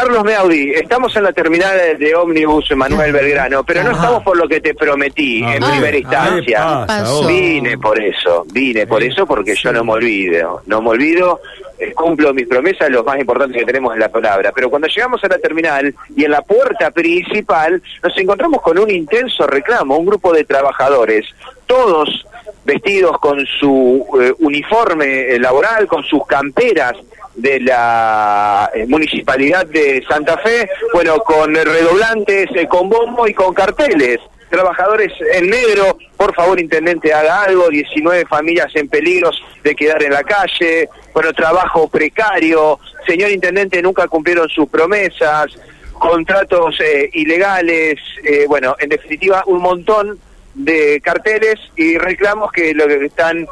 Carlos Meaudi, estamos en la terminal de ómnibus Manuel Belgrano, pero no estamos por lo que te prometí en primera instancia. Vine por eso, vine por eso porque yo no me olvido, no me olvido, eh, cumplo mis promesas, lo más importante que tenemos en la palabra. Pero cuando llegamos a la terminal y en la puerta principal, nos encontramos con un intenso reclamo, un grupo de trabajadores, todos vestidos con su eh, uniforme laboral, con sus camperas de la eh, municipalidad de Santa Fe, bueno, con redoblantes, eh, con bombo y con carteles. Trabajadores en negro, por favor, intendente, haga algo. 19 familias en peligro de quedar en la calle. Bueno, trabajo precario. Señor intendente, nunca cumplieron sus promesas. Contratos eh, ilegales. bueno, en definitiva, un montón de carteles y reclamos que lo que están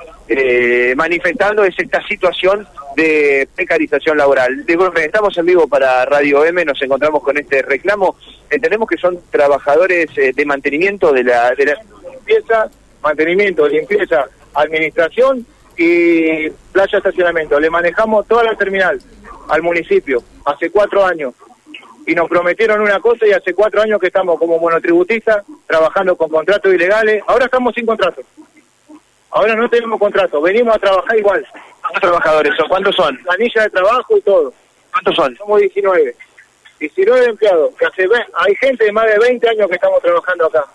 manifestando es esta situación de precarización laboral. estamos en vivo para Radio M, nos encontramos con este reclamo. Entendemos que son trabajadores eh, de mantenimiento de la, limpieza, mantenimiento, limpieza, administración y playa estacionamiento. Le manejamos toda la terminal al municipio hace cuatro años y nos prometieron una cosa y hace cuatro años que estamos como monotributistas trabajando con contratos ilegales. Ahora estamos sin contrato. Ahora no tenemos contrato, venimos a trabajar igual. ¿Cuántos trabajadores son? ¿Cuántos son? Planilla de trabajo y todo. ¿Cuántos son? Somos 19. 19 empleados. Que hace, hay gente de más de 20 años que estamos trabajando acá.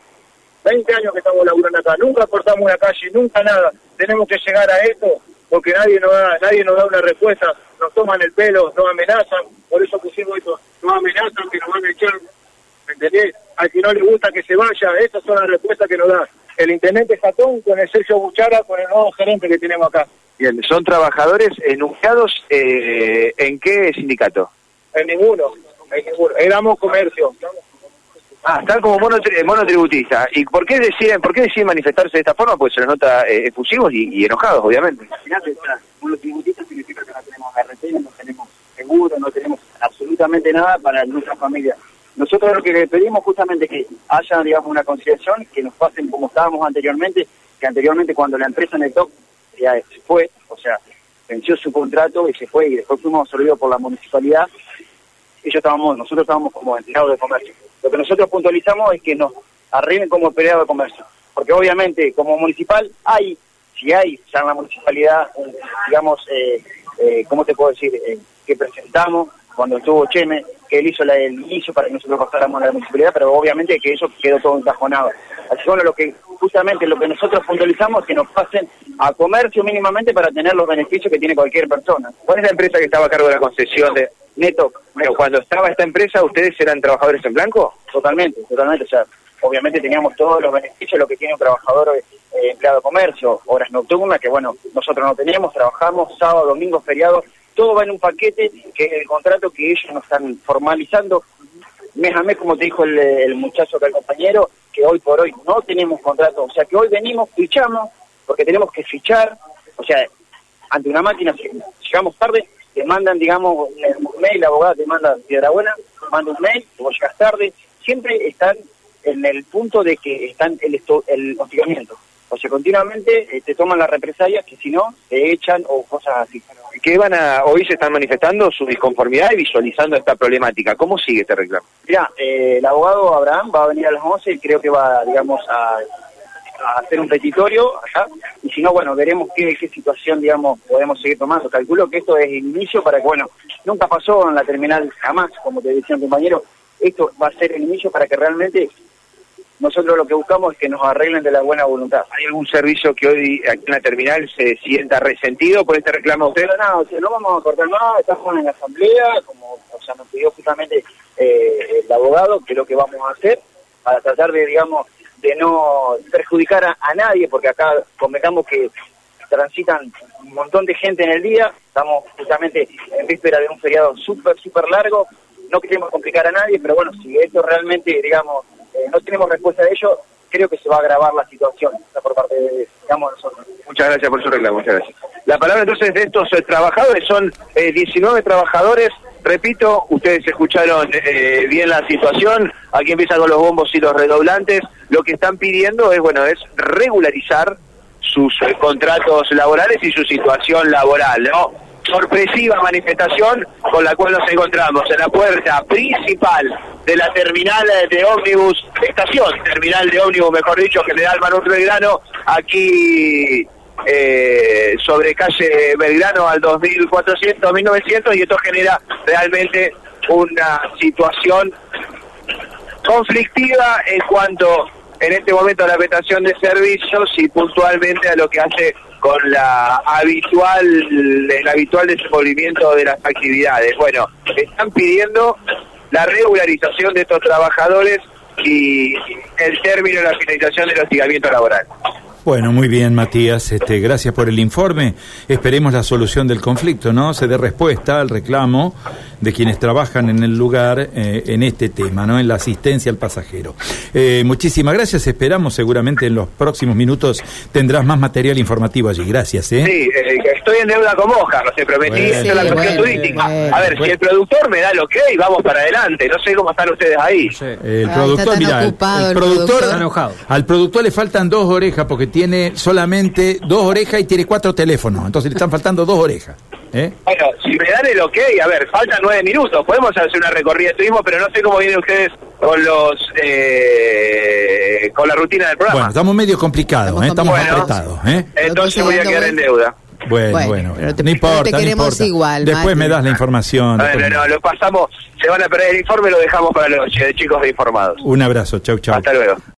20 años que estamos laburando acá. Nunca cortamos una calle, nunca nada. Tenemos que llegar a esto porque nadie nos da, nadie nos da una respuesta. Nos toman el pelo, nos amenazan. Por eso pusimos esto. Nos amenazan que nos van a echar. ¿Me entendés? Al que no le gusta que se vaya. Esas son las respuestas que nos da el intendente Jatón con el Sergio Buchara, con el nuevo gerente que tenemos acá. Bien, ¿son trabajadores enunciados eh, en qué sindicato? En ninguno, en ninguno. Éramos comercio. Ah, están como monotributistas. ¿Y por qué deciden, por qué deciden manifestarse de esta forma? Pues se les nota eh, efusivos y, enojados, obviamente. monotributistas significa que no tenemos RT, no tenemos seguro, no tenemos absolutamente nada para nuestra familia. Nosotros lo que le pedimos justamente que haya, digamos, una conciliación, que nos pasen como estábamos anteriormente, que anteriormente cuando la empresa Netoc ya se fue, o sea, venció su contrato y se fue y después fuimos absorbidos por la municipalidad, ellos estábamos, nosotros estábamos como empleados de comercio. Lo que nosotros puntualizamos es que nos arreglen como empleados de comercio, porque obviamente como municipal hay, si hay ya en la municipalidad, digamos, eh, eh, ¿cómo te puedo decir? Eh, que presentamos cuando estuvo Cheme, que él hizo el inicio para que nosotros pasáramos a la municipalidad, pero obviamente que eso quedó todo encajonado. Así que bueno, lo que justamente lo que nosotros puntualizamos es que nos pasen a comercio mínimamente para tener los beneficios que tiene cualquier persona. ¿Cuál es la empresa que estaba a cargo de la concesión de Neto? Pero cuando estaba esta empresa, ¿ustedes eran trabajadores en blanco? Totalmente, totalmente. O sea, obviamente teníamos todos los beneficios, lo que tiene un trabajador eh, empleado de comercio, horas nocturnas, que bueno, nosotros no teníamos, trabajamos sábado, domingo, feriado, todo va en un paquete, que es el contrato que ellos nos están formalizando. Mes a como te dijo el, muchacho que el compañero, que hoy por hoy no tenemos contrato, o sea que hoy venimos, fichamos, porque tenemos que fichar, o sea, ante una máquina, llegamos tarde, te mandan, digamos, un mail, la abogada te manda piedra buena, manda un mail, vos llegas tarde, siempre están en el punto de que están el, el hostigamiento. O sea, continuamente eh, te toman las represalias que si no, te echan o cosas así. ¿Qué van a, hoy se están manifestando su disconformidad y visualizando esta problemática? ¿Cómo sigue este reclamo? Mira, eh, el abogado Abraham va a venir a las 11 y creo que va, digamos, a, hacer un petitorio allá. Y si no, bueno, veremos qué, qué situación, digamos, podemos seguir tomando. Calculo que esto es el inicio para que, bueno, nunca pasó en la terminal jamás, como te decía compañero. Esto va a ser el inicio para que realmente nosotros lo que buscamos es que nos arreglen de la buena voluntad. ¿Hay algún servicio que hoy aquí en la terminal se sienta resentido por este reclamo usted? No, o sea, no vamos a cortar nada, estamos en la asamblea, como o sea, nos pidió justamente eh, el abogado, que es lo que vamos a hacer, para tratar de, digamos, de no perjudicar a, nadie, porque acá convengamos que transitan un montón de gente en el día, estamos justamente en víspera de un feriado súper, súper largo, no queremos complicar a nadie, pero bueno, si esto realmente, digamos, no tenemos respuesta de ello, creo que se va a agravar la situación por parte de nosotros. Muchas gracias por su reclamo, muchas gracias. La palabra entonces de estos eh, trabajadores son 19 eh, trabajadores. Repito, ustedes escucharon bien la situación. Aquí empiezan con los bombos y los redoblantes. Lo que están pidiendo es, bueno, es regularizar sus contratos laborales y su situación laboral, ¿no? Sorpresiva manifestación con la cual nos encontramos en la puerta principal de la terminal de ómnibus, estación terminal de ómnibus, mejor dicho, General Manuel Belgrano, aquí eh, sobre calle Belgrano al 2400, 1900, y esto genera realmente una situación conflictiva en cuanto en este momento a la prestación de servicios y puntualmente a lo que hace con la habitual el habitual desenvolvimiento de las actividades. Bueno, están pidiendo la regularización de estos trabajadores y el término de la finalización del hostigamiento laboral. Bueno, muy bien, Matías. Este, gracias por el informe. Esperemos la solución del conflicto, ¿no? Se dé respuesta al reclamo de quienes trabajan en el lugar eh, en este tema, ¿no? En la asistencia al pasajero. Eh, muchísimas gracias. Esperamos seguramente en los próximos minutos tendrás más material informativo allí. Gracias, ¿eh? Sí, eh, estoy en deuda con vos, Carlos. Te prometí bueno, la cuestión turística. a ver, si el productor me da lo que hay, vamos para adelante. No sé cómo están ustedes ahí. El productor, mira, el, productor, enojado. al productor le faltan dos orejas porque tiene solamente dos orejas y tiene cuatro teléfonos. Entonces le están faltando dos orejas. ¿eh? Bueno, si me dan el ok, a ver, faltan nueve minutos. Podemos hacer una recorrida de turismo, pero no sé cómo vienen ustedes con los eh, con la rutina del programa. Bueno, estamos medio complicados, estamos, ¿eh? apretados. ¿eh? Entonces voy a quedar en deuda. Bueno, bueno, no importa, no importa. Igual, Después me das la información. Bueno, no, lo pasamos, se van a perder el informe, lo dejamos para los chicos informados. Un abrazo, chau, chau. Hasta luego.